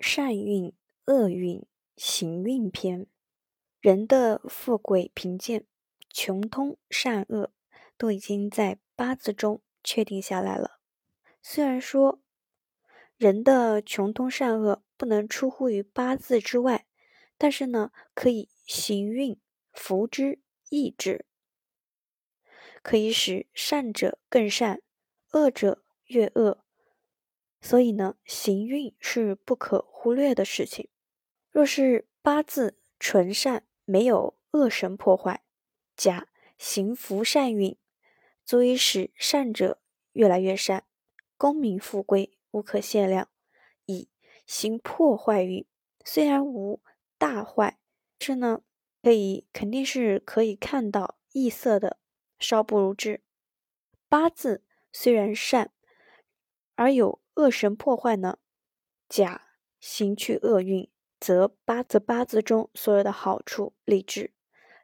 善运、恶运、行运篇。人的富贵贫贱、穷通善恶，都已经在八字中确定下来了。虽然说人的穷通善恶不能出乎于八字之外，但是呢，可以行运扶之益之，可以使善者更善，恶者越恶。所以呢，行运是不可忽略的事情。若是八字纯善，没有恶神破坏，甲行福善运，足以使善者越来越善，功名富贵无可限量。乙行破坏运，虽然无大坏，是呢，可以肯定是可以看到异色的，稍不如之。八字虽然善，而有。恶神破坏呢？甲行去厄运，则八字八字中所有的好处立志；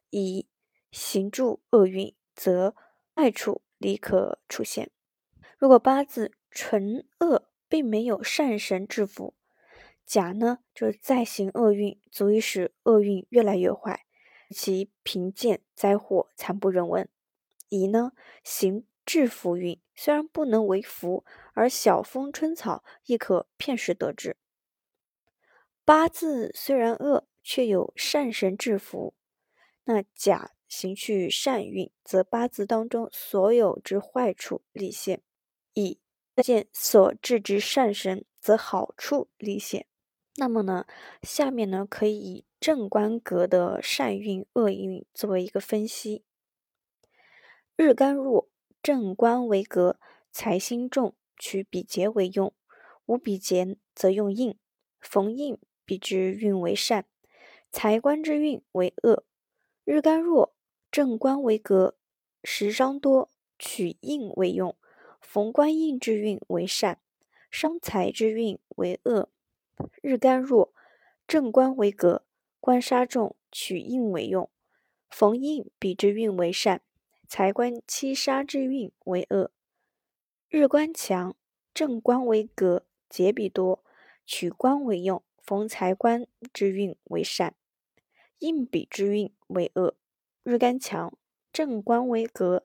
乙行助厄运，则坏处立刻出现。如果八字纯恶，并没有善神制服，甲呢就是再行厄运，足以使厄运越来越坏，其贫贱灾祸惨不忍闻。乙呢行。制服运虽然不能为福，而小风春草亦可片时得之。八字虽然恶，却有善神制服。那甲行去善运，则八字当中所有之坏处立现；乙见所制之善神，则好处立现。那么呢，下面呢可以以正官格的善运、恶运作为一个分析。日干弱。正官为格，财星重，取比劫为用；无比劫则用印，逢印比之运为善，财官之运为恶。日干弱，正官为格，时伤多，取印为用；逢官印之运为善，伤财之运为恶。日干弱，正官为格，官杀重，取印为用；逢印比之运为善。财官七杀之运为恶，日官强，正官为格，劫比多，取官为用，逢财官之运为善，印比之运为恶。日干强，正官为格，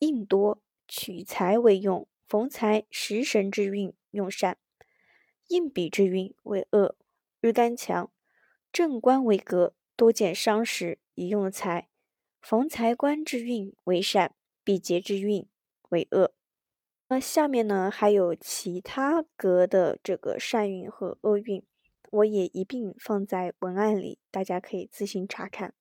印多，取财为用，逢财食神之运用善，印比之运为恶。日干强，正官为格，多见伤时以用财。逢财官之运为善，必劫之运为恶。那下面呢还有其他格的这个善运和恶运，我也一并放在文案里，大家可以自行查看。